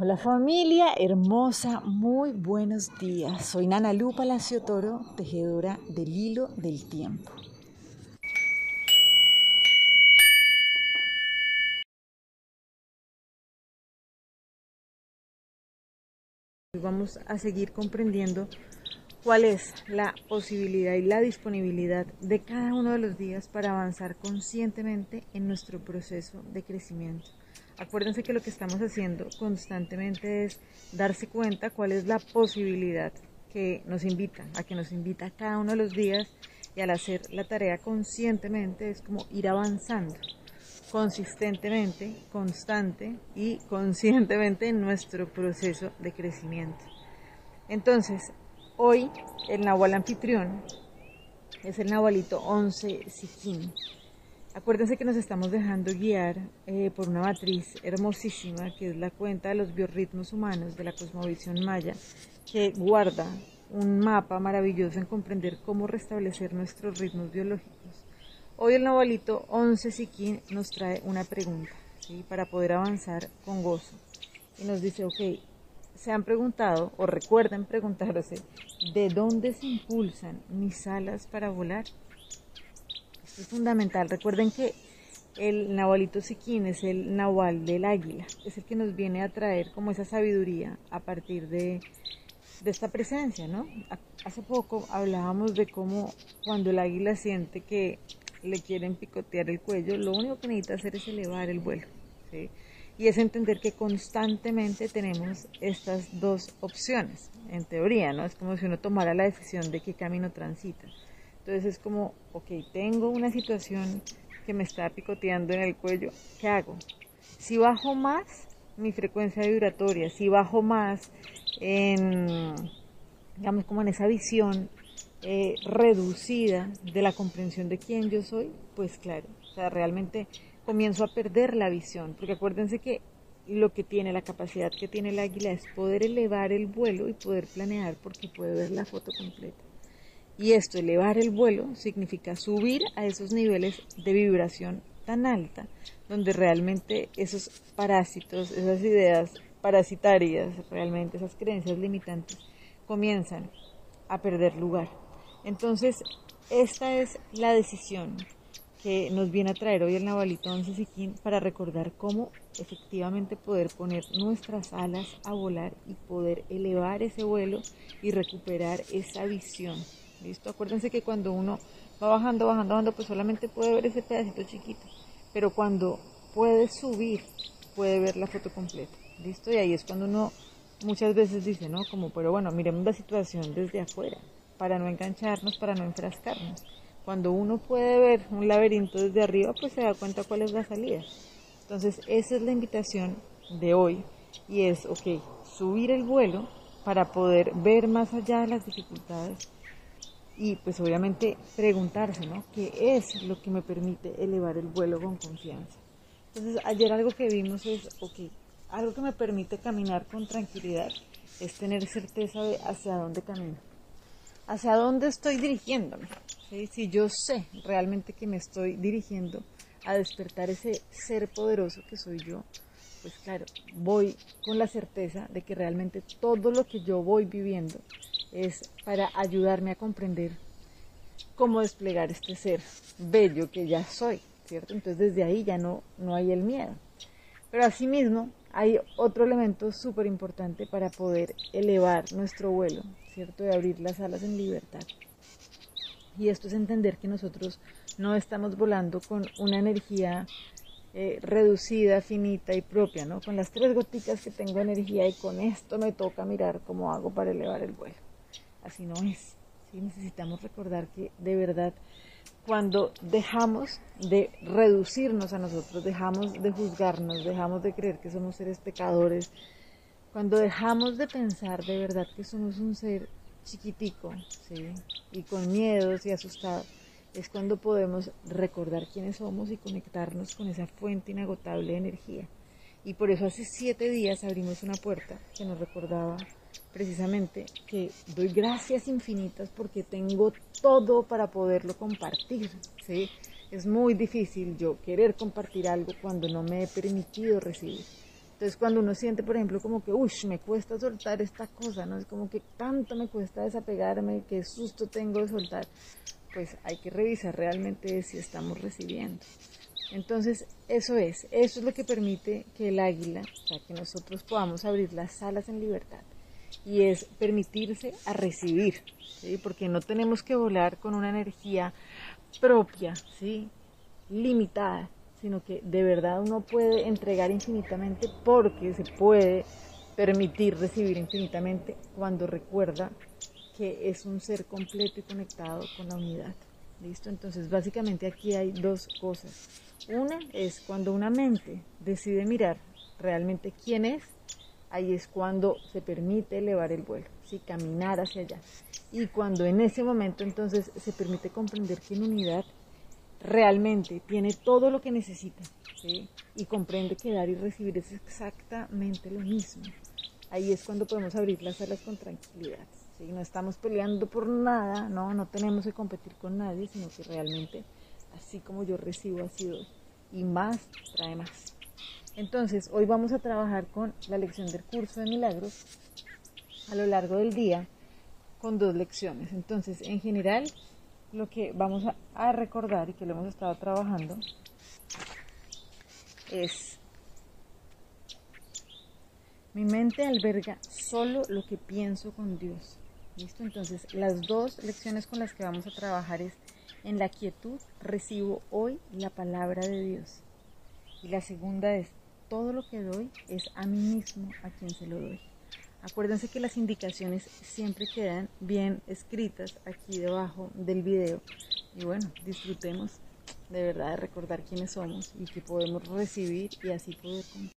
Hola familia hermosa, muy buenos días. Soy Nana Lu Palacio Toro, tejedora del hilo del tiempo. Vamos a seguir comprendiendo cuál es la posibilidad y la disponibilidad de cada uno de los días para avanzar conscientemente en nuestro proceso de crecimiento. Acuérdense que lo que estamos haciendo constantemente es darse cuenta cuál es la posibilidad que nos invita, a que nos invita cada uno de los días y al hacer la tarea conscientemente es como ir avanzando consistentemente, constante y conscientemente en nuestro proceso de crecimiento. Entonces, hoy el Nahual anfitrión es el Nahualito 11 Siquín. Acuérdense que nos estamos dejando guiar eh, por una matriz hermosísima que es la cuenta de los biorritmos humanos de la cosmovisión maya, que guarda un mapa maravilloso en comprender cómo restablecer nuestros ritmos biológicos. Hoy el Nahualito 11 Siquín nos trae una pregunta para poder avanzar con gozo. Y nos dice, ok, se han preguntado o recuerden preguntarse, ¿de dónde se impulsan mis alas para volar? es fundamental. Recuerden que el Nahualito Siquín es el Nahual del águila, es el que nos viene a traer como esa sabiduría a partir de, de esta presencia, ¿no? Hace poco hablábamos de cómo cuando el águila siente que le quieren picotear el cuello, lo único que necesita hacer es elevar el vuelo, ¿sí? Y es entender que constantemente tenemos estas dos opciones, en teoría, ¿no? Es como si uno tomara la decisión de qué camino transita. Entonces es como, ok, tengo una situación que me está picoteando en el cuello, ¿qué hago? Si bajo más mi frecuencia vibratoria, si bajo más en, digamos, como en esa visión eh, reducida de la comprensión de quién yo soy, pues claro, o sea, realmente comienzo a perder la visión, porque acuérdense que lo que tiene, la capacidad que tiene el águila es poder elevar el vuelo y poder planear porque puede ver la foto completa. Y esto, elevar el vuelo, significa subir a esos niveles de vibración tan alta, donde realmente esos parásitos, esas ideas parasitarias, realmente esas creencias limitantes, comienzan a perder lugar. Entonces, esta es la decisión que nos viene a traer hoy el Navalito 11 Siquín para recordar cómo efectivamente poder poner nuestras alas a volar y poder elevar ese vuelo y recuperar esa visión ¿Listo? Acuérdense que cuando uno va bajando, bajando, bajando, pues solamente puede ver ese pedacito chiquito. Pero cuando puede subir, puede ver la foto completa. ¿Listo? Y ahí es cuando uno muchas veces dice, ¿no? Como, pero bueno, miremos la situación desde afuera, para no engancharnos, para no enfrascarnos. Cuando uno puede ver un laberinto desde arriba, pues se da cuenta cuál es la salida. Entonces, esa es la invitación de hoy y es, ok, subir el vuelo para poder ver más allá de las dificultades y pues obviamente preguntarse, ¿no? ¿Qué es lo que me permite elevar el vuelo con confianza? Entonces ayer algo que vimos es, ok, algo que me permite caminar con tranquilidad es tener certeza de hacia dónde camino, hacia dónde estoy dirigiéndome. Si yo sé realmente que me estoy dirigiendo a despertar ese ser poderoso que soy yo, pues claro, voy con la certeza de que realmente todo lo que yo voy viviendo es para ayudarme a comprender cómo desplegar este ser bello que ya soy, ¿cierto? Entonces desde ahí ya no, no hay el miedo. Pero asimismo hay otro elemento súper importante para poder elevar nuestro vuelo, ¿cierto? De abrir las alas en libertad. Y esto es entender que nosotros no estamos volando con una energía eh, reducida, finita y propia, ¿no? Con las tres gotitas que tengo energía y con esto me toca mirar cómo hago para elevar el vuelo así no es. ¿sí? Necesitamos recordar que de verdad cuando dejamos de reducirnos a nosotros, dejamos de juzgarnos, dejamos de creer que somos seres pecadores, cuando dejamos de pensar de verdad que somos un ser chiquitico ¿sí? y con miedos y asustados, es cuando podemos recordar quiénes somos y conectarnos con esa fuente inagotable de energía. Y por eso hace siete días abrimos una puerta que nos recordaba precisamente que doy gracias infinitas porque tengo todo para poderlo compartir, ¿sí? Es muy difícil yo querer compartir algo cuando no me he permitido recibir. Entonces cuando uno siente, por ejemplo, como que, uy, me cuesta soltar esta cosa, ¿no? Es como que tanto me cuesta desapegarme, qué susto tengo de soltar, pues hay que revisar realmente si estamos recibiendo. Entonces, eso es, eso es lo que permite que el águila, o sea, que nosotros podamos abrir las alas en libertad. Y es permitirse a recibir, ¿sí? Porque no tenemos que volar con una energía propia, ¿sí? Limitada, sino que de verdad uno puede entregar infinitamente porque se puede permitir recibir infinitamente cuando recuerda que es un ser completo y conectado con la unidad. ¿Listo? Entonces básicamente aquí hay dos cosas. Una es cuando una mente decide mirar realmente quién es, ahí es cuando se permite elevar el vuelo, ¿sí? caminar hacia allá. Y cuando en ese momento entonces se permite comprender que en unidad realmente tiene todo lo que necesita y comprende que dar y recibir es exactamente lo mismo. Ahí es cuando podemos abrir las alas con tranquilidad. No estamos peleando por nada, ¿no? no tenemos que competir con nadie, sino que realmente así como yo recibo así doy. Y más trae más. Entonces, hoy vamos a trabajar con la lección del curso de milagros a lo largo del día con dos lecciones. Entonces, en general, lo que vamos a, recordar y que lo hemos estado trabajando es mi mente alberga solo lo que pienso con Dios. ¿Listo? Entonces, las dos lecciones con las que vamos a trabajar es en la quietud recibo hoy la palabra de Dios. Y la segunda es todo lo que doy es a mí mismo a quien se lo doy. Acuérdense que las indicaciones siempre quedan bien escritas aquí debajo del video. Y bueno, disfrutemos de verdad de recordar quiénes somos y que podemos recibir y así poder